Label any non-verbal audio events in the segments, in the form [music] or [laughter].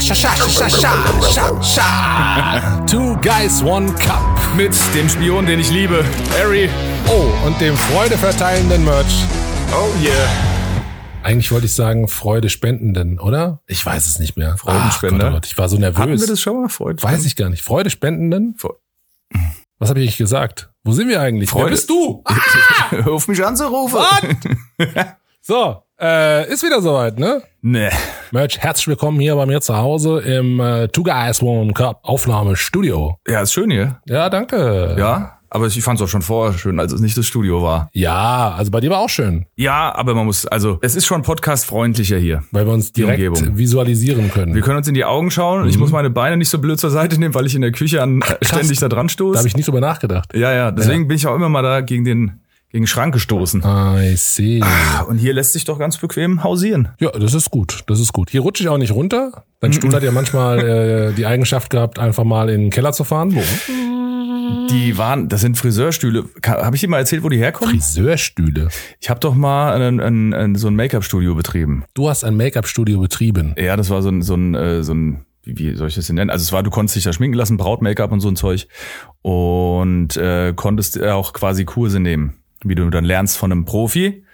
Scha, scha, scha, scha, scha, scha, scha. [laughs] Two Guys, One Cup. Mit dem Spion, den ich liebe, Harry. Oh, und dem Freude verteilenden Merch. Oh yeah. Eigentlich wollte ich sagen Freude spendenden, oder? Ich weiß es nicht mehr. Freudenspender. Ach Gott, oh Gott, ich war so nervös. Hatten wir das schon mal? Freude? Weiß ich gar nicht. Freude spendenden? Was habe ich eigentlich gesagt? Wo sind wir eigentlich? Freude- Wer bist du? [laughs] Hör auf mich anzurufen. So, [laughs] äh, ist wieder soweit, ne? Nee. Merch, herzlich willkommen hier bei mir zu Hause im äh, Two Guys One Cup Aufnahmestudio. Ja, ist schön hier. Ja, danke. Ja, aber ich fand es auch schon vorher schön, als es nicht das Studio war. Ja, also bei dir war auch schön, Ja, aber man muss, also es ist schon podcast-freundlicher hier. weil wir uns direkt Umgebung. visualisieren können. Wir können uns in die Augen schauen. Ich muss meine Beine nicht so blöd zur Seite nehmen, weil ich in der Küche an, äh, ständig da dran da stoße. habe ich nicht drüber nachgedacht. Ja, ja, deswegen bin ich auch immer mal da gegen den, gegen den Schrank gestoßen. I see. Und hier lässt sich doch ganz bequem hausieren. Ja, das ist gut, das ist gut. Hier rutsche ich auch nicht runter. Dein Stuhl hat ja manchmal äh, die Eigenschaft gehabt, einfach mal in den Keller zu fahren. Wo? Die waren, das sind Friseurstühle. Habe ich dir mal erzählt, wo die herkommen? Friseurstühle. Ich habe doch mal ein, ein, ein, so ein Make-up-Studio betrieben. Du hast ein Make-up-Studio betrieben. Ja, das war so ein, so ein, äh, so ein wie, wie soll ich das denn nennen? Also es war, du konntest dich da schminken lassen, Braut-Make-up und so ein Zeug. Und äh, konntest auch quasi Kurse nehmen, wie du dann lernst von einem Profi.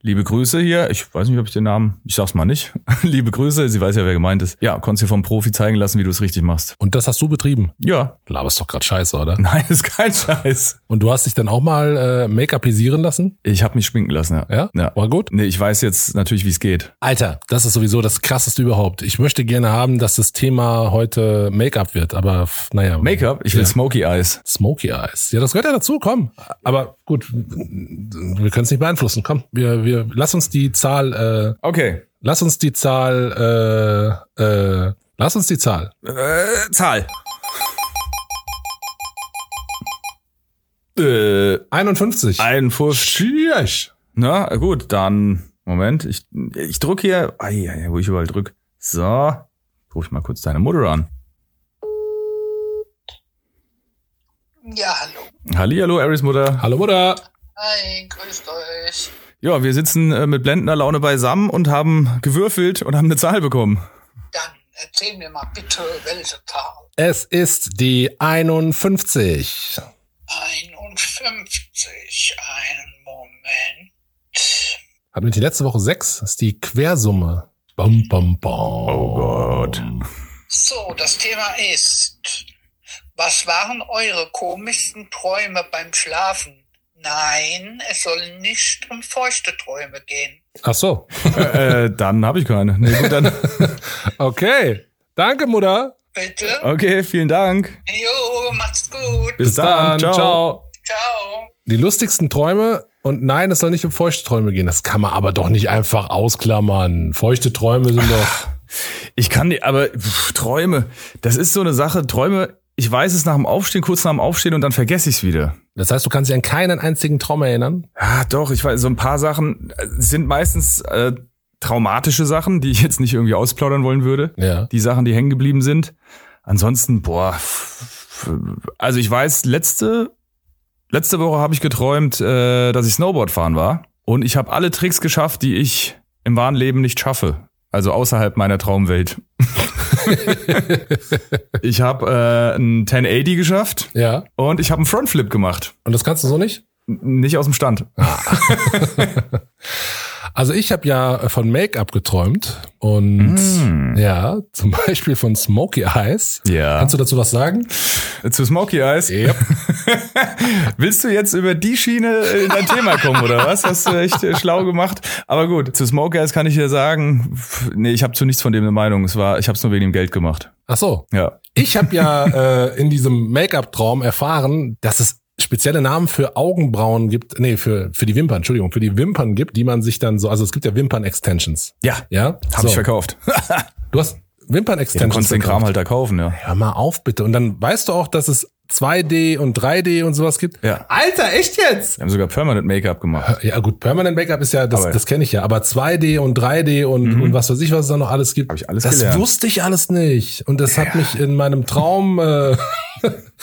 Liebe Grüße hier. Ich weiß nicht, ob ich den Namen, ich sag's mal nicht. [laughs] Liebe Grüße, sie weiß ja, wer gemeint ist. Ja, konntest dir vom Profi zeigen lassen, wie du es richtig machst. Und das hast du betrieben. Ja. Laberst doch grad scheiße, oder? [laughs] Nein, ist kein Scheiß. Und du hast dich dann auch mal äh, Make-upisieren lassen? Ich habe mich schminken lassen, ja. Ja? Ja. War gut? Nee, ich weiß jetzt natürlich, wie es geht. Alter, das ist sowieso das krasseste überhaupt. Ich möchte gerne haben, dass das Thema heute Make-up wird, aber naja. Make-up, ich will Ja. Smoky Eyes. Smoky Eyes. Ja, das gehört ja dazu, komm. Aber gut, wir können es nicht beeinflussen. Komm, wir, wir lass uns die Zahl, äh, Okay. lass uns die Zahl, äh, äh, lass uns die Zahl. Äh, Zahl. Äh, 51. 51. Na, gut, dann, Moment, ich, ich drück hier, ai, ai, wo ich überall drück. So, ruf ich mal kurz deine Mutter an. Ja, hallo. Hallihallo, Aris Mutter. Hallo Mutter. Hi, grüßt euch. Ja, wir sitzen äh, mit blendender Laune beisammen und haben gewürfelt und haben eine Zahl bekommen. Dann erzähl mir mal bitte, welche Zahl? Es ist die 51. 51. Einen Moment. Hatten wir die letzte Woche 6? Das ist die Quersumme. Bam, bam, bam. Oh Gott. So, das Thema ist, was waren eure komischsten Träume beim Schlafen? Nein, es soll nicht um feuchte Träume gehen. Ach so. äh, dann habe ich keine. Nee, gut, dann. [laughs] Okay. Danke, Mutter. Bitte? Okay, vielen Dank. Jo, macht's gut. Bis, dann. Ciao. Ciao. Die lustigsten Träume und nein, es soll nicht um feuchte Träume gehen. Das kann man aber doch nicht einfach ausklammern. Feuchte Träume sind doch. Ich kann die, aber pff, Träume, das ist so eine Sache. Träume, ich weiß es nach dem Aufstehen, kurz nach dem Aufstehen und dann vergesse ich es wieder. Das heißt, du kannst dich an keinen einzigen Traum erinnern? Ah, doch, ich weiß, so ein paar Sachen äh, sind meistens äh, traumatische Sachen, die ich jetzt nicht irgendwie ausplaudern wollen würde. Ja. Die Sachen, die hängen geblieben sind. Ansonsten, boah, also ich weiß, letzte, letzte Woche habe ich geträumt, äh, dass ich Snowboard fahren war. Und ich habe alle Tricks geschafft, die ich im wahren Leben nicht schaffe. Also außerhalb meiner Traumwelt. [laughs] [laughs] ich habe äh, ein 1080 geschafft Ja. und ich habe einen Frontflip gemacht. Und das kannst du so nicht? Nicht aus dem Stand. [laughs] Also ich habe ja von Make-up geträumt und ja, zum [laughs] Beispiel von Smoky Eyes. Ja. Kannst du dazu was sagen? Zu Smoky Eyes. Yep. [laughs] Willst du jetzt über die Schiene in dein Thema kommen oder was? Hast du echt äh, schlau gemacht. Aber gut, zu Smoky Eyes kann ich dir sagen, nee, ich habe zu nichts von dem eine Meinung. Es war, ich habe es nur wegen dem Geld gemacht. Ach so. Ja. Ich habe ja äh, in diesem Make-up-Traum erfahren, dass es spezielle Namen für Augenbrauen gibt, nee, für, für die Wimpern, Entschuldigung, für die Wimpern gibt, die man sich dann so, also es gibt ja Wimpern-Extensions. Ja. Ja? Habe so. ich verkauft. [laughs] Du hast Ja, du Wimpern-Extensions. konntest den Kram halt da kaufen, ja. Hör mal auf, bitte. Und dann weißt du auch, dass es 2D und 3D und sowas gibt. Ja. Alter, echt jetzt? Wir haben sogar Permanent Make-up gemacht. Ja gut, Permanent Make-up ist ja, das, Aber- das kenne ich ja, aber 2D und 3D und, und was weiß ich, was es da noch alles gibt. Hab ich alles das gelernt. wusste ich alles nicht. Und das hat mich in meinem Traum, äh, [laughs]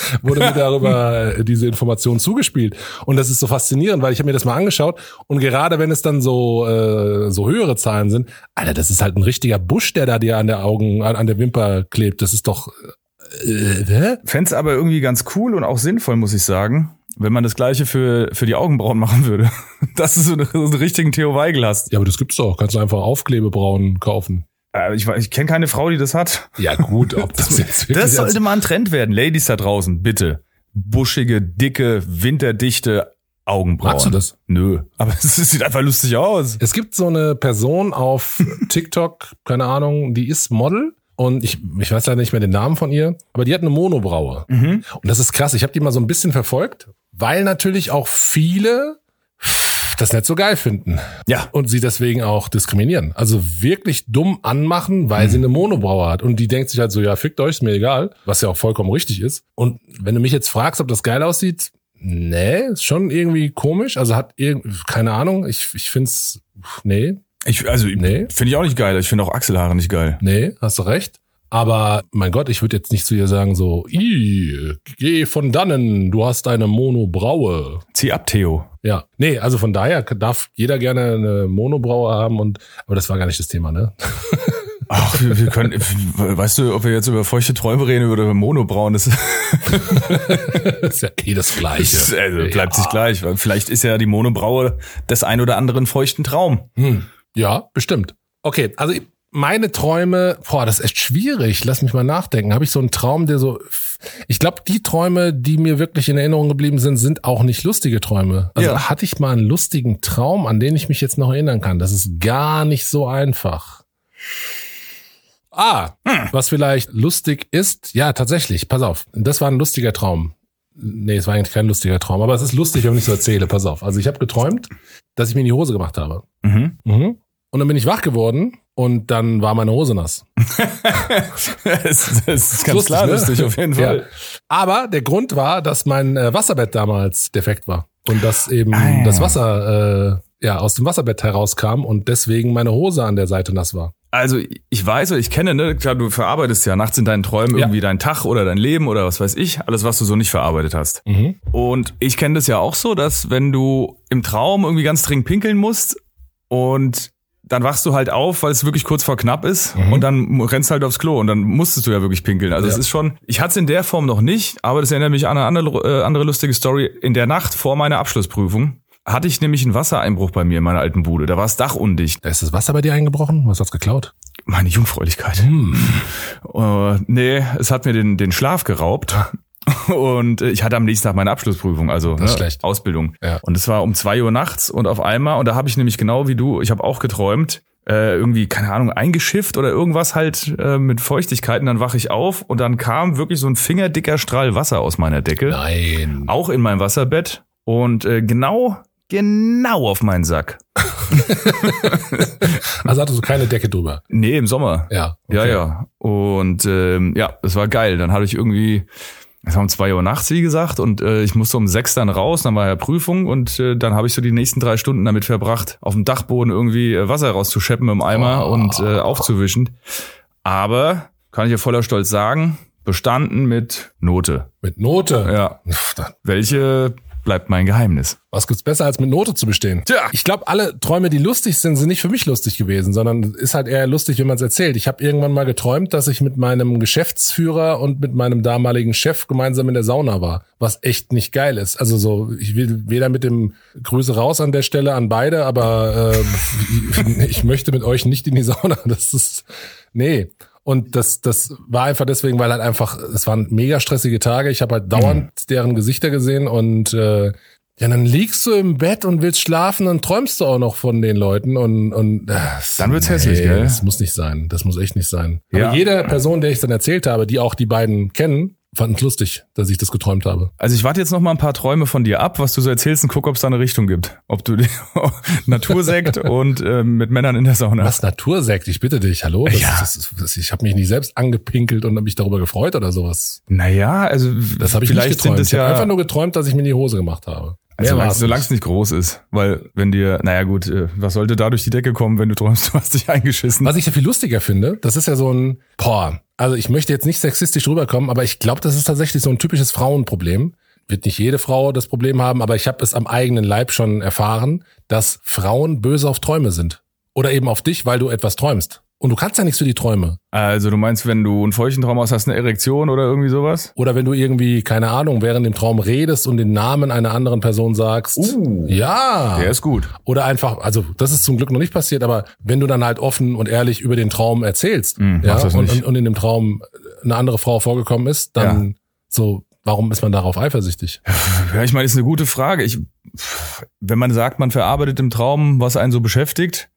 [laughs] wurde mir [laughs] darüber äh, diese Information zugespielt. Und das ist so faszinierend, weil ich habe mir das mal angeschaut und gerade wenn es dann so äh, so höhere Zahlen sind, Alter, das ist halt ein richtiger Busch, der da dir an der Augen, an, an der Wimper klebt. Das ist doch äh, hä? Fände aber irgendwie ganz cool und auch sinnvoll, muss ich sagen, wenn man das gleiche für, für die Augenbrauen machen würde. [laughs] Dass du so, eine, so einen richtigen Theo Weigel hast. Ja, aber das gibt's doch. Kannst du einfach Aufklebebrauen kaufen. Äh, Ich, ich kenne keine Frau, die das hat. Ja gut, ob [laughs] das jetzt Das sollte mal ein Trend werden. Ladies da draußen, bitte. Buschige, dicke, winterdichte Augenbrauen. Magst du das? Nö. Aber [laughs] es sieht einfach lustig aus. Es gibt so eine Person auf [laughs] TikTok, keine Ahnung, die ist Model und ich, ich weiß leider nicht mehr den Namen von ihr, aber die hat eine Monobraue. Und das ist krass. Ich habe die mal so ein bisschen verfolgt, weil natürlich auch viele das nicht so geil finden Ja. und sie deswegen auch diskriminieren. Also wirklich dumm anmachen, weil sie eine Monobraue hat. Und die denkt sich halt so, ja, fickt euch, ist mir egal, was ja auch vollkommen richtig ist. Und wenn du mich jetzt fragst, ob das geil aussieht, nee, ist schon irgendwie komisch. Also hat irgendwie, keine Ahnung, ich, ich find's, nee, Ich, also, Nee. finde ich auch nicht geil. Ich finde auch Achselhaare nicht geil. nee, hast du recht. Aber mein Gott, ich würde jetzt nicht zu ihr sagen so, i, geh von dannen, du hast eine Monobraue. Zieh ab, Theo. Ja, nee, also von daher darf jeder gerne eine Monobraue haben und, aber das war gar nicht das Thema, ne? [laughs] Ach, wir, wir können, weißt du, ob wir jetzt über feuchte Träume reden oder über Monobrauen, das, Das [laughs] ist ja eh das Gleiche. also bleibt sich ja. gleich. Weil vielleicht ist ja die Monobraue des ein oder anderen feuchten Traum. Hm. Ja, bestimmt. Okay, also meine Träume, boah, das ist echt schwierig. Lass mich mal nachdenken. Habe ich so einen Traum, der so. Ich glaube, die Träume, die mir wirklich in Erinnerung geblieben sind, sind auch nicht lustige Träume. Also Ja. hatte ich mal einen lustigen Traum, an den ich mich jetzt noch erinnern kann. Das ist gar nicht so einfach. Ah, was vielleicht lustig ist, ja, tatsächlich, pass auf. Das war ein lustiger Traum. Nee, es war eigentlich kein lustiger Traum, aber es ist lustig, wenn ich so erzähle, pass auf. Also ich habe geträumt, dass ich mir in die Hose gemacht habe. Mhm. Mhm. Und dann bin ich wach geworden und dann war meine Hose nass. [laughs] das, das ist ganz Lustig, klar ne? lustig, auf jeden Fall. Ja. Aber der Grund war, dass mein äh, Wasserbett damals defekt war und dass eben Ah, ja. das Wasser äh, ja aus dem Wasserbett herauskam und deswegen meine Hose an der Seite nass war. Also ich weiß oder ich kenne, ne, klar, du verarbeitest ja nachts in deinen Träumen Ja. irgendwie deinen Tag oder dein Leben oder was weiß ich, alles, was du so nicht verarbeitet hast. Mhm. Und ich kenne das ja auch so, dass wenn du im Traum irgendwie ganz dringend pinkeln musst und dann wachst du halt auf, weil es wirklich kurz vor knapp ist Mhm. und dann rennst halt aufs Klo und dann musstest du ja wirklich pinkeln. Also es Ja. ist schon, ich hatte es in der Form noch nicht, aber das erinnert mich an eine andere, äh, andere lustige Story. In der Nacht vor meiner Abschlussprüfung hatte ich nämlich einen Wassereinbruch bei mir in meiner alten Bude. Da war das Dach undicht. Da ist das Wasser bei dir eingebrochen? Was hat's geklaut? Meine Jungfräulichkeit. Hm. Äh, nee, es hat mir den, den Schlaf geraubt. Und äh, ich hatte am nächsten Tag meine Abschlussprüfung, also ne. Ausbildung. Ja. Und es war um zwei Uhr nachts und auf einmal, und da habe ich nämlich genau wie du, ich habe auch geträumt, äh, irgendwie, keine Ahnung, eingeschifft oder irgendwas halt äh, mit Feuchtigkeiten. Dann wache ich auf und dann kam wirklich so ein fingerdicker Strahl Wasser aus meiner Decke. Nein. Auch in meinem Wasserbett. Und äh, genau, genau auf meinen Sack. [laughs] Also hattest du keine Decke drüber. Nee, im Sommer. Ja. Ja, okay. ja. Und ähm, ja, das war geil. Dann hatte ich irgendwie, es war um zwei Uhr nachts, wie gesagt, und äh, ich musste um sechs dann raus, dann war ja Prüfung und äh, dann habe ich so die nächsten drei Stunden damit verbracht, auf dem Dachboden irgendwie äh, Wasser rauszuscheppen im Eimer Oh. und äh, aufzuwischen. Aber, kann ich ja voller Stolz sagen, bestanden mit Note. Mit Note. Ja. Welche bleibt mein Geheimnis? Was gibt's besser als mit Note zu bestehen? Tja. Ich glaube, alle Träume, die lustig sind, sind nicht für mich lustig gewesen, sondern ist halt eher lustig, wenn man es erzählt. Ich habe irgendwann mal geträumt, dass ich mit meinem Geschäftsführer und mit meinem damaligen Chef gemeinsam in der Sauna war, was echt nicht geil ist. Also so, ich will weder mit dem Grüße raus an der Stelle an beide, aber äh, [laughs] ich möchte mit euch nicht in die Sauna. Das ist nee. Und das, das war einfach deswegen, weil halt einfach, es waren mega stressige Tage. Ich habe halt dauernd deren Gesichter gesehen und äh, ja, dann liegst du im Bett und willst schlafen und träumst du auch noch von den Leuten und und äh, Dann wird's hässlich, gell? Das muss nicht sein. Das muss echt nicht sein. Ja. Aber jede Person, der ich dann erzählt habe, die auch die beiden kennen, fanden es lustig, dass ich das geträumt habe. Also ich warte jetzt noch mal ein paar Träume von dir ab, was du so erzählst und guck, ob es da eine Richtung gibt. Ob du die [laughs] Natursekt und äh, mit Männern in der Sauna. Was Natursekt? Ich bitte dich, hallo. Das, Ja. das, das, ich habe mich nicht selbst angepinkelt und habe mich darüber gefreut oder sowas. Naja, also Das habe ich vielleicht nicht geträumt. sind es ich habe ja einfach nur geträumt, dass ich mir in die Hose gemacht habe. Also solange es nicht groß ist. Weil wenn dir, naja gut, äh, was sollte da durch die Decke kommen, wenn du träumst, [laughs] du hast dich eingeschissen? Was ich ja viel lustiger finde, das ist ja so ein, boah, also ich möchte jetzt nicht sexistisch rüberkommen, aber ich glaube, das ist tatsächlich so ein typisches Frauenproblem. Wird nicht jede Frau das Problem haben, aber ich habe es am eigenen Leib schon erfahren, dass Frauen böse auf Träume sind. Oder eben auf dich, weil du etwas träumst. Und du kannst ja nichts für die Träume. Also du meinst, wenn du einen feuchten Traum hast, hast du eine Erektion oder irgendwie sowas? Oder wenn du irgendwie, keine Ahnung, während dem Traum redest und den Namen einer anderen Person sagst. Uh. Ja. Der ist gut. Oder einfach, also das ist zum Glück noch nicht passiert, aber wenn du dann halt offen und ehrlich über den Traum erzählst Hm, ja, und, und, und in dem Traum eine andere Frau vorgekommen ist, dann so, warum ist man darauf eifersüchtig? Ja, ich meine, ist eine gute Frage. Ich, wenn man sagt, man verarbeitet im Traum, was einen so beschäftigt,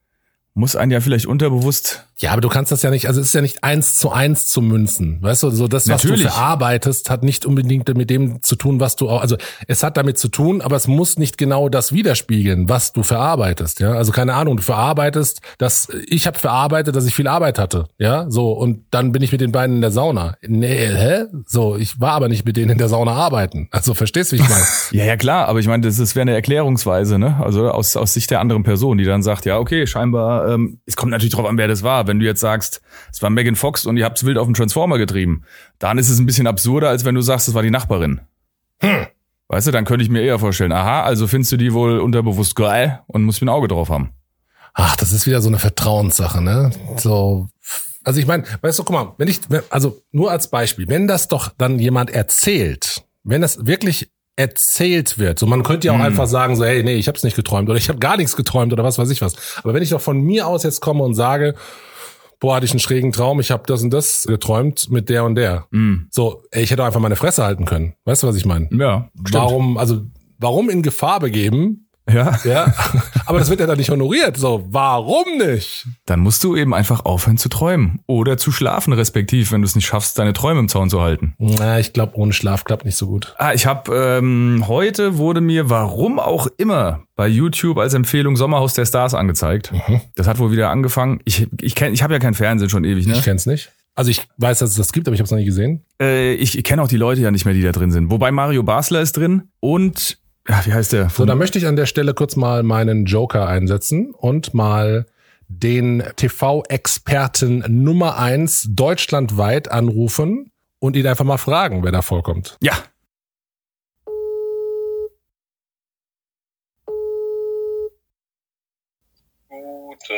muss einen ja vielleicht unterbewusst. Ja, aber du kannst das ja nicht, also es ist ja nicht eins zu eins zu münzen. Weißt du, so das, was Natürlich. du verarbeitest, hat nicht unbedingt mit dem zu tun, was du auch, also es hat damit zu tun, aber es muss nicht genau das widerspiegeln, was du verarbeitest. Ja, also keine Ahnung, du verarbeitest, dass ich habe verarbeitet, dass ich viel Arbeit hatte. Ja, so und dann bin ich mit den beiden in der Sauna. Nee, hä? So, ich war aber nicht mit denen in der Sauna arbeiten. Also verstehst du, wie ich meine? [laughs] Ja, ja klar, aber ich meine, das ist wäre eine Erklärungsweise, ne? Also aus, aus Sicht der anderen Person, die dann sagt, ja, okay, scheinbar, ähm, es kommt natürlich drauf an, wer das war. Wenn du jetzt sagst, es war Megan Fox und ihr habt's wild auf den Transformer getrieben, dann ist es ein bisschen absurder, als wenn du sagst, es war die Nachbarin. Hm. Weißt du, dann könnte ich mir eher vorstellen, aha, also findest du die wohl unterbewusst geil und musst mir ein Auge drauf haben. Ach, das ist wieder so eine Vertrauenssache, ne? So, also ich meine, weißt du, guck mal, wenn ich, also nur als Beispiel, wenn das doch dann jemand erzählt, wenn das wirklich erzählt wird, so man könnte ja auch Hm. einfach sagen, so, hey, nee, ich hab's nicht geträumt oder ich habe gar nichts geträumt oder was weiß ich was. Aber wenn ich doch von mir aus jetzt komme und sage, boah, hatte ich einen schrägen Traum, ich habe das und das geträumt mit der und der. Mm. So, ey, ich hätte einfach meine Fresse halten können. Weißt du, was ich meine? Ja, stimmt. Warum, also warum in Gefahr begeben? Ja. Ja, [laughs] aber das wird ja dann nicht honoriert. So, warum nicht? Dann musst du eben einfach aufhören zu träumen oder zu schlafen, respektiv, wenn du es nicht schaffst, deine Träume im Zaun zu halten. Na, ich glaube, ohne Schlaf klappt nicht so gut. Ah, ich habe ähm, heute wurde mir, warum auch immer, bei YouTube als Empfehlung Sommerhaus der Stars angezeigt. Das hat wohl wieder angefangen. Ich ich kenn, ich habe ja kein Fernsehen schon ewig, ne? Ich kenn's nicht. Also ich weiß, dass es das gibt, aber ich habe es noch nie gesehen. Äh, ich ich kenne auch die Leute ja nicht mehr, die da drin sind. Wobei Mario Basler ist drin und ja, wie heißt der? So, da möchte ich an der Stelle kurz mal meinen Joker einsetzen und mal den TV-Experten Nummer eins deutschlandweit anrufen und ihn einfach mal fragen, wer da vorkommt. ja. Gute.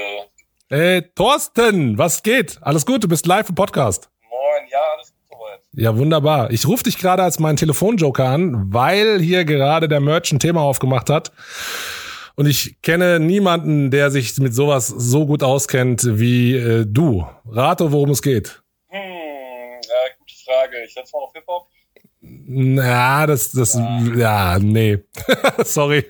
Hey, Thorsten, was geht? Alles gut? Du bist live im Podcast. Moin, ja, alles gut soweit. Ja, wunderbar. Ich rufe dich gerade als meinen Telefonjoker an, weil hier gerade der Merch ein Thema aufgemacht hat. Und ich kenne niemanden, der sich mit sowas so gut auskennt wie äh, du. Rate, worum es geht. Hm, ja, gute Frage. Ich setze mal auf Hip-Hop. Na, das, das, ja, nee. [laughs] Sorry.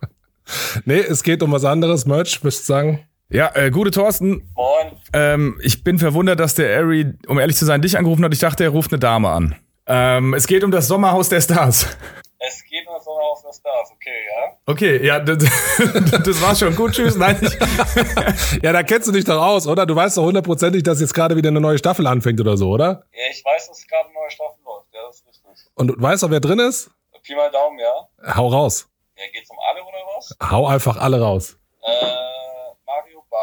[laughs] nee, es geht um was anderes. Merch, müsst sagen. Ja, äh, gute Thorsten. Moin. Ähm, ich bin verwundert, dass der Ari, um ehrlich zu sein, dich angerufen hat. Ich dachte, er ruft eine Dame an. Ähm, es geht um das Sommerhaus der Stars. Es geht um das Sommerhaus der Stars, okay, ja? Okay, ja, das, [laughs] das war's schon. Gut, tschüss. Nein, ich, [laughs] Ja, da kennst du dich doch aus, oder? Du weißt doch hundertprozentig, dass jetzt gerade wieder eine neue Staffel anfängt oder so, oder? Ja, ich weiß, dass gerade eine neue Staffel läuft. Ja, das ist richtig. Und du weißt doch, wer drin ist? Pi mal Daumen, ja? Hau raus. Ja, geht's um alle oder was? Hau einfach alle raus. Äh,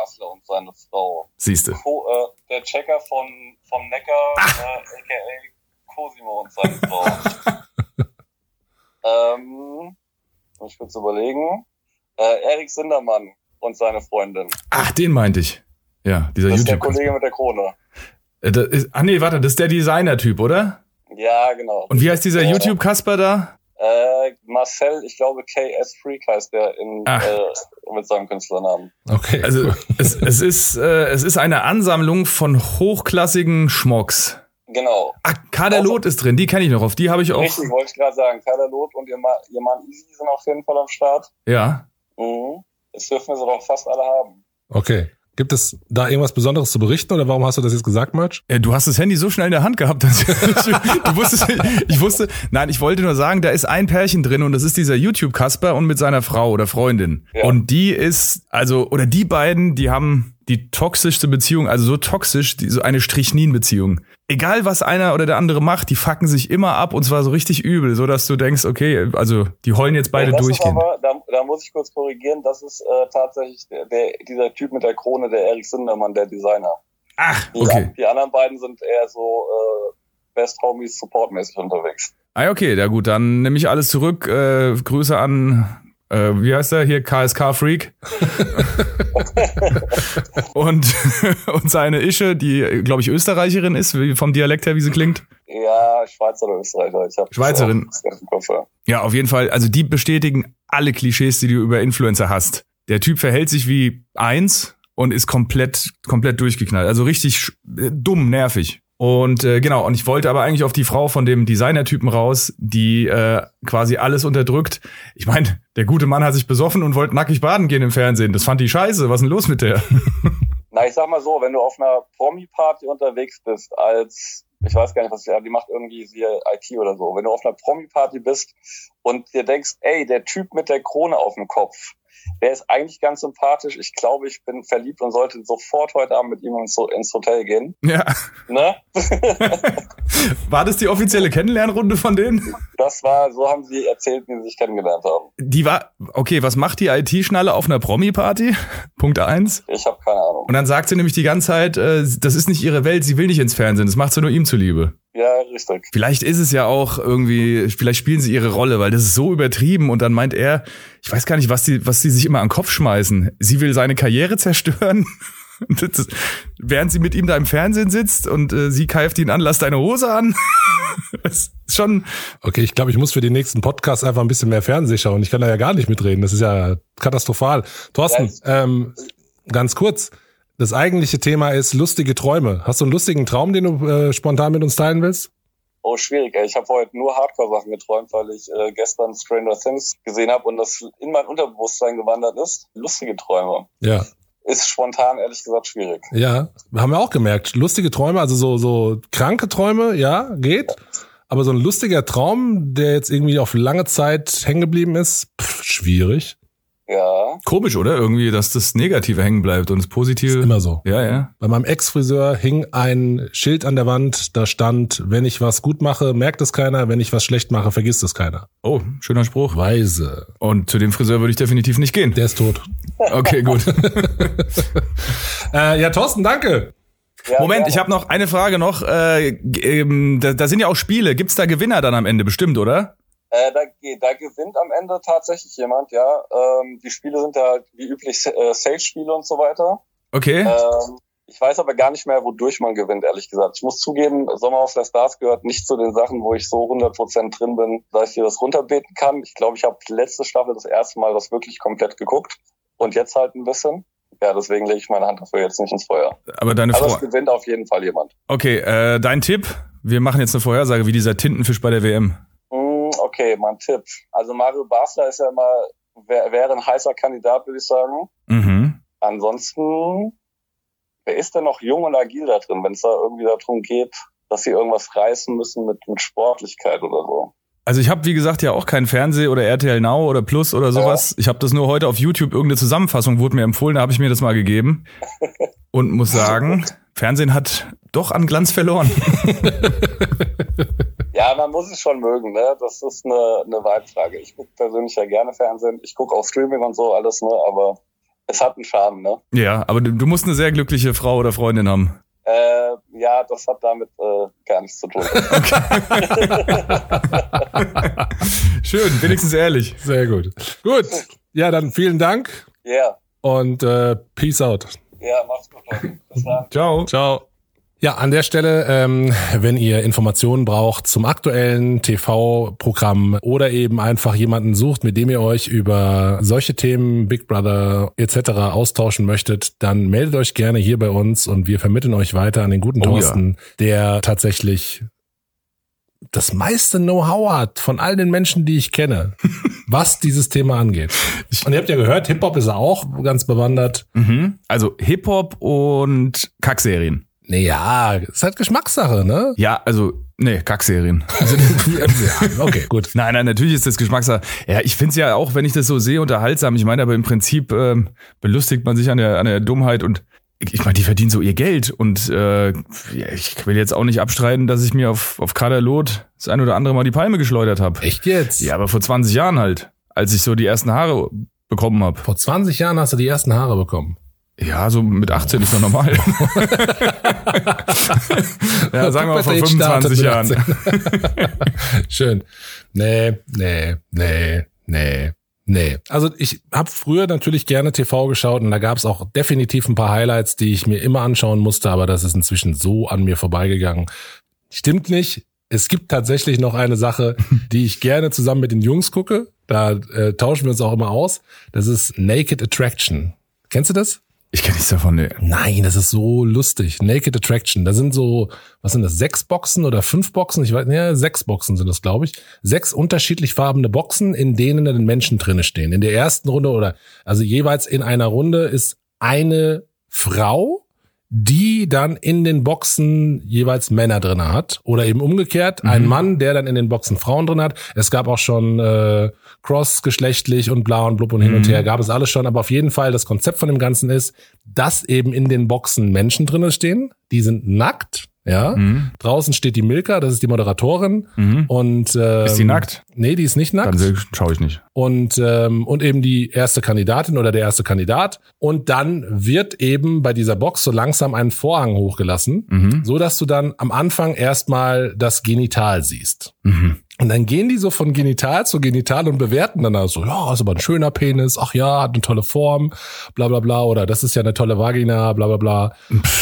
Basler und seine Frau. siehste. Co äh, der Checker von, vom Neckar, äh, a.k.a. Cosimo und seine Frau. [laughs] ähm, muss ich kurz überlegen. Äh, Erik Sindermann und seine Freundin. Ach, den meinte ich. Ja, dieser Das ist der YouTube. Kollege mit der Krone. Äh, ist, ah nee, warte, das ist der Designer-Typ, oder? Ja, genau. Und wie heißt dieser Ja. YouTube-Kasper da? Äh, Marcel, ich glaube KS Freak heißt der in, Ach. äh, mit seinem Künstlernamen. Okay. Also es, es ist äh, es ist eine Ansammlung von hochklassigen Schmocks. Genau. Ah, Kaderlot ist drin, die kenne ich noch. Auf die habe ich auch. Richtig, wollte ich gerade sagen. Kyler Loth und ihr, Ma ihr Mann Easy sind auf jeden Fall am Start. Ja. Mhm. Das dürfen wir so doch fast alle haben. Okay. Gibt es da irgendwas Besonderes zu berichten oder warum hast du das jetzt gesagt, Merch? Äh, Du hast das Handy so schnell in der Hand gehabt, dass [laughs] ich, du wusstest, ich wusste, nein, ich wollte nur sagen, da ist ein Pärchen drin und das ist dieser YouTube-Kasper und mit seiner Frau oder Freundin. Ja. Und die ist, also, oder die beiden, die haben, die toxischste Beziehung, also so toxisch, die, so eine Strichnin-Beziehung. Egal was einer oder der andere macht, die fucken sich immer ab und zwar so richtig übel, so dass du denkst, okay, also die heulen jetzt beide das durchgehend. Aber, da, da muss ich kurz korrigieren, das ist äh, tatsächlich der, der, dieser Typ mit der Krone, der Erik Sindermann, der Designer. Ach, Die, okay. die anderen beiden sind eher so äh, Best Homies supportmäßig unterwegs. Ah, okay, ja gut, dann nehme ich alles zurück. Äh, Grüße an, äh, wie heißt der hier, KSK Freak. [laughs] und, [laughs] und seine Ische, die, glaube ich, Österreicherin ist, wie, vom Dialekt her, wie sie klingt. Ja, Schweizer oder Österreicher. Ich hab Schweizerin. Kopf, ja. Ja, auf jeden Fall. Also die bestätigen alle Klischees, die du über Influencer hast. Der Typ verhält sich wie eins und ist komplett, komplett durchgeknallt. Also richtig dumm, nervig. Und äh, genau, und ich wollte aber eigentlich auf die Frau von dem Designertypen raus, die äh, quasi alles unterdrückt. Ich meine, der gute Mann hat sich besoffen und wollte nackig baden gehen im Fernsehen. Das fand die scheiße. Was ist denn los mit der? [laughs] Na, ich sag mal so, wenn du auf einer Promi-Party unterwegs bist, als, ich weiß gar nicht, was ich, die macht irgendwie sie IT oder so, wenn du auf einer Promi-Party bist und dir denkst, ey, der Typ mit der Krone auf dem Kopf, der ist eigentlich ganz sympathisch. Ich glaube, ich bin verliebt und sollte sofort heute Abend mit ihm ins, ins Hotel gehen. Ja. Ne? [laughs] War das die offizielle Kennenlernrunde von denen? Das war, so haben sie erzählt, wie sie sich kennengelernt haben. Die war, okay, was macht die IT-Schnalle auf einer Promi-Party? [laughs] Punkt eins. Ich habe keine Ahnung. Und dann sagt sie nämlich die ganze Zeit, äh, das ist nicht ihre Welt, sie will nicht ins Fernsehen, das macht sie nur ihm zuliebe. Ja, richtig. Vielleicht ist es ja auch irgendwie, vielleicht spielen sie ihre Rolle, weil das ist so übertrieben und dann meint er, ich weiß gar nicht, was die, was die sich immer an den Kopf schmeißen. Sie will seine Karriere zerstören. [laughs] Das ist, während sie mit ihm da im Fernsehen sitzt und äh, sie keift ihn an, lass deine Hose an. [laughs] das ist schon, Okay, ich glaube, ich muss für den nächsten Podcast einfach ein bisschen mehr Fernseh schauen. Ich kann da ja gar nicht mitreden. Das ist ja katastrophal. Thorsten, ähm, ganz kurz. Das eigentliche Thema ist lustige Träume. Hast du einen lustigen Traum, den du äh, spontan mit uns teilen willst? Oh, schwierig. Ey. Ich habe heute nur Hardcore-Sachen geträumt, weil ich äh, gestern Stranger Things gesehen habe und das in mein Unterbewusstsein gewandert ist. Lustige Träume. Ja. Ist spontan, ehrlich gesagt, schwierig. Ja, haben wir auch gemerkt. Lustige Träume, also so, so kranke Träume, ja, geht. Aber so ein lustiger Traum, der jetzt irgendwie auf lange Zeit hängen geblieben ist, pff, schwierig. Ja. komisch, oder? Irgendwie, dass das Negative hängen bleibt und das Positive. Ist immer so. Ja, ja. Bei meinem Ex-Friseur hing ein Schild an der Wand, da stand, wenn ich was gut mache, merkt es keiner, wenn ich was schlecht mache, vergisst es keiner. Oh, schöner Spruch. Weise. Und zu dem Friseur würde ich definitiv nicht gehen. Der ist tot. Okay, gut. [laughs] Äh, ja, Thorsten, danke. ja Moment, gerne. ich habe noch eine Frage noch. Äh, ähm, da, da sind ja auch Spiele. Gibt's da Gewinner dann am Ende bestimmt, oder? Äh, da, da gewinnt am Ende tatsächlich jemand, ja. Ähm, die Spiele sind ja halt wie üblich äh, Safe-Spiele und so weiter. Okay. Ähm, ich weiß aber gar nicht mehr, wodurch man gewinnt, ehrlich gesagt. Ich muss zugeben, Sommerhaus der Stars gehört nicht zu den Sachen, wo ich so 100% drin bin, dass ich dir das runterbeten kann. Ich glaube, ich habe letzte Staffel das erste Mal das wirklich komplett geguckt und jetzt halt ein bisschen. Ja, deswegen lege ich meine Hand dafür jetzt nicht ins Feuer. Aber deine Aber es Frau. gewinnt auf jeden Fall jemand. Okay, äh, dein Tipp. Wir machen jetzt eine Vorhersage wie dieser Tintenfisch bei der WM. Okay, mein Tipp. Also Mario Basler ist ja immer, wär, wäre ein heißer Kandidat, würde ich sagen. Mhm. Ansonsten, wer ist denn noch jung und agil da drin, wenn es da irgendwie darum geht, dass sie irgendwas reißen müssen mit, mit Sportlichkeit oder so? Also ich habe wie gesagt ja auch kein Fernseh oder RTL Now oder Plus oder sowas. Ich habe das nur heute auf YouTube irgendeine Zusammenfassung wurde mir empfohlen, da habe ich mir das mal gegeben [laughs] und muss sagen, Fernsehen hat doch an Glanz verloren. [laughs] Ja, man muss es schon mögen, ne? Das ist eine, eine Weitfrage. Ich gucke persönlich ja gerne Fernsehen. Ich gucke auch Streaming und so alles, ne? Aber es hat einen Charme, ne? ja, aber du, du musst eine sehr glückliche Frau oder Freundin haben. Äh, ja, das hat damit äh, gar nichts zu tun. [laughs] [laughs] Schön, wenigstens ehrlich. Sehr gut. Gut. Ja, dann vielen Dank Ja, yeah. und äh, Peace out. ja, macht's gut, Leute. Bis dann. Ciao. Ciao. Ja, an der Stelle, ähm, wenn ihr Informationen braucht zum aktuellen TV-Programm oder eben einfach jemanden sucht, mit dem ihr euch über solche Themen, Big Brother etc. austauschen möchtet, dann meldet euch gerne hier bei uns und wir vermitteln euch weiter an den guten Oh ja. Thorsten, der tatsächlich das meiste Know-how hat von all den Menschen, die ich kenne, [laughs] was dieses Thema angeht. Und ihr habt ja gehört, Hip-Hop ist er auch ganz bewandert. Mhm. Also Hip-Hop und Kackserien. Naja, ist halt Geschmackssache, ne? Ja, also, nee, Kackserien. ja, okay, gut. [laughs] Nein, nein, natürlich ist das Geschmackssache. Ja, ich find's ja auch, wenn ich das so sehe, unterhaltsam. Ich meine, aber im Prinzip ähm, belustigt man sich an der, an der Dummheit und ich meine, die verdienen so ihr Geld und äh, ich will jetzt auch nicht abstreiten, dass ich mir auf, auf Kaderlot das ein oder andere Mal die Palme geschleudert habe. Echt jetzt? Ja, aber vor 20 Jahren halt, als ich so die ersten Haare bekommen habe. Vor 20 Jahren hast du die ersten Haare bekommen. Ja, so mit 18 ist doch normal. [laughs] ja, sagen wir mal vor Pubertät 25 startet Jahren. mit 18. [laughs] Schön. Nee, nee, nee, nee. Nee, also ich habe früher natürlich gerne TV geschaut und da gab es auch definitiv ein paar Highlights, die ich mir immer anschauen musste, aber das ist inzwischen so an mir vorbeigegangen. Stimmt nicht. Es gibt tatsächlich noch eine Sache, [laughs] die ich gerne zusammen mit den Jungs gucke. Da äh, tauschen wir uns auch immer aus. Das ist Naked Attraction. Kennst du das? Ich kenne nichts davon. Nee. Nein, das ist so lustig. Naked Attraction. Da sind so, was sind das, sechs Boxen oder fünf Boxen? Ich weiß, ja, sechs Boxen sind das, glaube ich. Sechs unterschiedlich farbene Boxen, in denen dann Menschen drinne stehen. In der ersten Runde oder, also jeweils in einer Runde ist eine Frau, die dann in den Boxen jeweils Männer drinne hat. Oder eben umgekehrt, ein Mann, der dann in den Boxen Frauen drin hat. Es gab auch schon äh, cross-geschlechtlich und bla und blub und hin und her, gab es alles schon. Aber auf jeden Fall, das Konzept von dem Ganzen ist, dass eben in den Boxen Menschen drinne stehen. Die sind nackt. Ja, draußen steht die Milka, das ist die Moderatorin. Und ähm, Ist die nackt? Nee, die ist nicht nackt Dann schaue ich nicht. und ähm, und eben die erste Kandidatin oder der erste Kandidat und dann wird eben bei dieser Box so langsam ein Vorhang hochgelassen, so dass du dann am Anfang erstmal das Genital siehst. Und dann gehen die so von Genital zu Genital und bewerten dann also, ja, ist aber ein schöner Penis, ach ja, hat eine tolle Form, bla bla bla, oder das ist ja eine tolle Vagina, bla bla bla.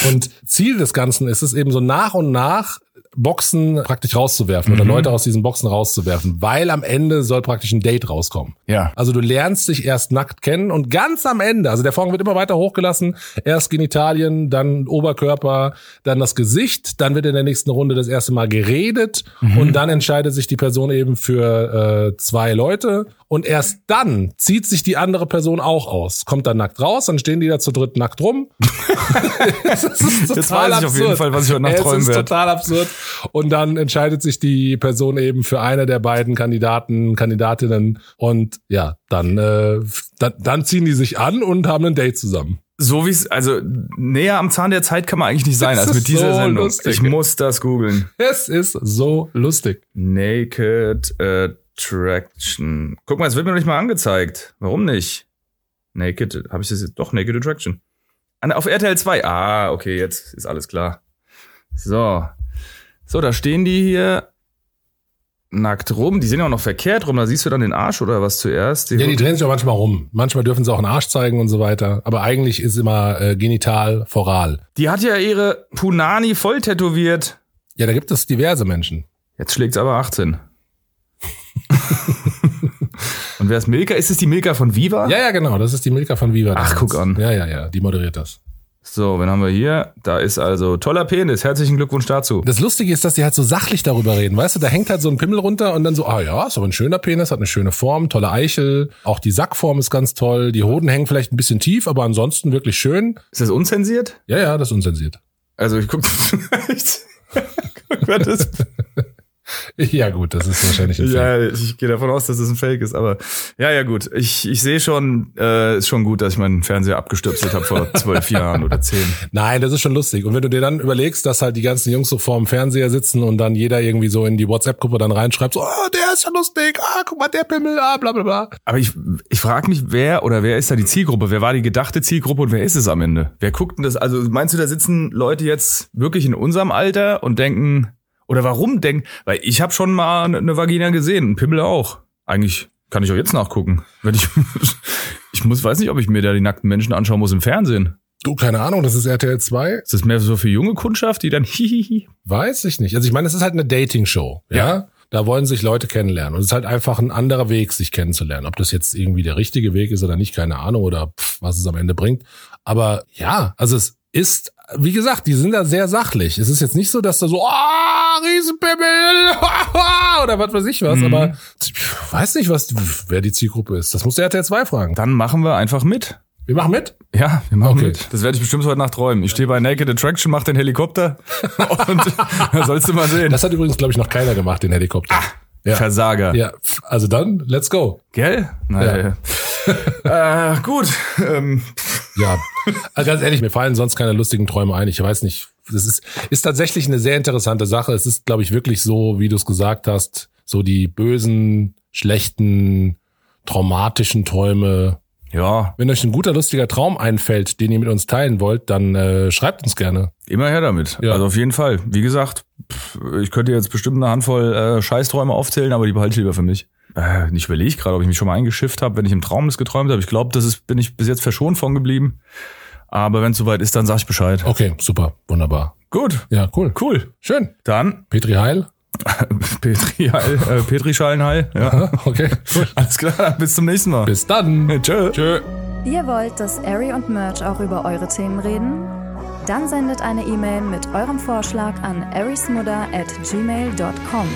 Und Ziel des Ganzen ist es eben so nach und nach Boxen praktisch rauszuwerfen oder Leute aus diesen Boxen rauszuwerfen, weil am Ende soll praktisch ein Date rauskommen. Ja. Also du lernst dich erst nackt kennen und ganz am Ende, also der Vorhang wird immer weiter hochgelassen, erst Genitalien, dann Oberkörper, dann das Gesicht, dann wird in der nächsten Runde das erste Mal geredet und dann entscheidet sich die Person eben für äh, zwei Leute und erst dann zieht sich die andere Person auch aus, kommt dann nackt raus, dann stehen die da zu dritt nackt rum. [laughs] das ist Jetzt weiß ich auf jeden Fall, was ich heute Nacht träumen ist werde. total absurd. Und dann entscheidet sich die Person eben für eine der beiden Kandidaten, Kandidatinnen. Und ja, dann, äh, dann, dann ziehen die sich an und haben ein Date zusammen. So wie es, also näher am Zahn der Zeit kann man eigentlich nicht sein Das als mit ist dieser so Sendung. lustig. Ich muss das googeln. Es ist so lustig. Naked Attraction. Guck mal, es wird mir noch nicht mal angezeigt. Warum nicht? Naked, habe ich das jetzt? Doch, Naked Attraction. An, auf RTL 2. Ah, okay, jetzt ist alles klar. So. So, da stehen die hier nackt rum. Die sind ja auch noch verkehrt rum. Da siehst du dann den Arsch oder was zuerst? Ja, die drehen sich auch manchmal rum. Manchmal dürfen sie auch einen Arsch zeigen und so weiter. Aber eigentlich ist immer äh, genital foral. die hat ja ihre Punani voll tätowiert. Ja, da gibt es diverse Menschen. Jetzt schlägt's aber 18. [laughs] Und wer ist Milka? Ist es die Milka von Viva? Ja, ja, genau. Das ist die Milka von Viva. Ach, guck an. Ja, ja, ja. Die moderiert das. So, wen haben wir hier? Da ist also toller Penis. Herzlichen Glückwunsch dazu. Das Lustige ist, dass die halt so sachlich darüber reden. Weißt du, da hängt halt so ein Pimmel runter und dann so, ah ja, ist aber ein schöner Penis, hat eine schöne Form, tolle Eichel. Auch die Sackform ist ganz toll. Die Hoden hängen vielleicht ein bisschen tief, aber ansonsten wirklich schön. Ist das unzensiert? Ja, ja, das ist unzensiert. Also ich guck, [laughs] guck mal, das, [laughs] Ja, gut, das ist wahrscheinlich ein Fake. ja, ich gehe davon aus, dass das ein Fake ist, aber ja, ja gut. Ich, ich sehe schon, äh, ist schon gut, dass ich meinen Fernseher abgestürzt habe vor [laughs] zwölf Jahren oder zehn. Nein, das ist schon lustig. Und wenn du dir dann überlegst, dass halt die ganzen Jungs so vorm Fernseher sitzen und dann jeder irgendwie so in die WhatsApp-Gruppe dann reinschreibt, so, oh, der ist ja lustig, ah, guck mal, der Pimmel, ah, bla bla bla. Aber ich, ich frage mich, wer oder wer ist da die Zielgruppe? Wer war die gedachte Zielgruppe und wer ist es am Ende? Wer guckt denn das? Also meinst du, da sitzen Leute jetzt wirklich in unserem Alter und denken, oder warum denken? Weil ich habe schon mal eine Vagina gesehen, ein Pimmel auch. Eigentlich kann ich auch jetzt nachgucken. Wenn ich, [laughs] ich muss, weiß nicht, ob ich mir da die nackten Menschen anschauen muss im Fernsehen. Du, keine Ahnung, das ist RTL 2? Ist das mehr so für junge Kundschaft, die dann [laughs] hihihi? Weiß ich nicht. Also ich meine, es ist halt eine Dating-Show, ja? Ja. Da wollen sich Leute kennenlernen. Und es ist halt einfach ein anderer Weg, sich kennenzulernen. Ob das jetzt irgendwie der richtige Weg ist oder nicht, keine Ahnung, oder pff, was es am Ende bringt. Aber ja, also es ist, wie gesagt, die sind da sehr sachlich. Es ist jetzt nicht so, dass da so, ah, Riesenpimmel, [laughs] oder was weiß ich was, aber ich weiß nicht, was, wer die Zielgruppe ist. Das muss der RTL 2 fragen. Dann machen wir einfach mit. Wir machen mit. Ja, wir machen Okay. mit. Das werde ich bestimmt heute Nacht träumen. Ich stehe bei Naked Attraction, mach den Helikopter [laughs] und sollst du mal sehen. Das hat übrigens, glaube ich, noch keiner gemacht, den Helikopter. ja. Versager. ja, also dann, let's go. Gell? Naja. [laughs] äh, gut. Ähm, Ja, Also ganz ehrlich, mir fallen sonst keine lustigen Träume ein. Ich weiß nicht. Das ist, ist tatsächlich eine sehr interessante Sache. Es ist, glaube ich, wirklich so, wie du es gesagt hast, so die bösen, schlechten, traumatischen Träume. Ja, Wenn euch ein guter, lustiger Traum einfällt, den ihr mit uns teilen wollt, dann äh, schreibt uns gerne. immer her damit. Ja. Also auf jeden Fall. Wie gesagt, pff, ich könnte jetzt bestimmt eine Handvoll äh, Scheißträume aufzählen, aber die behalte ich lieber für mich. Äh, ich überlege gerade, ob ich mich schon mal eingeschifft habe, wenn ich im Traum das geträumt habe. Ich glaube, das ist, bin ich bis jetzt verschont von geblieben. Aber wenn es soweit ist, dann sag ich Bescheid. Okay, super, wunderbar. Gut, Ja, cool. cool. Schön. Dann Petri Heil. [laughs] Petri, Heil, äh, Petri Schalenheil. Ja. Okay, cool. [laughs] Alles klar, bis zum nächsten Mal. Bis dann. [laughs] Tschö. Tschö. Ihr wollt, dass Ari und Merch auch über eure Themen reden? Dann sendet eine E-Mail mit eurem Vorschlag an arismudder at gmail.com.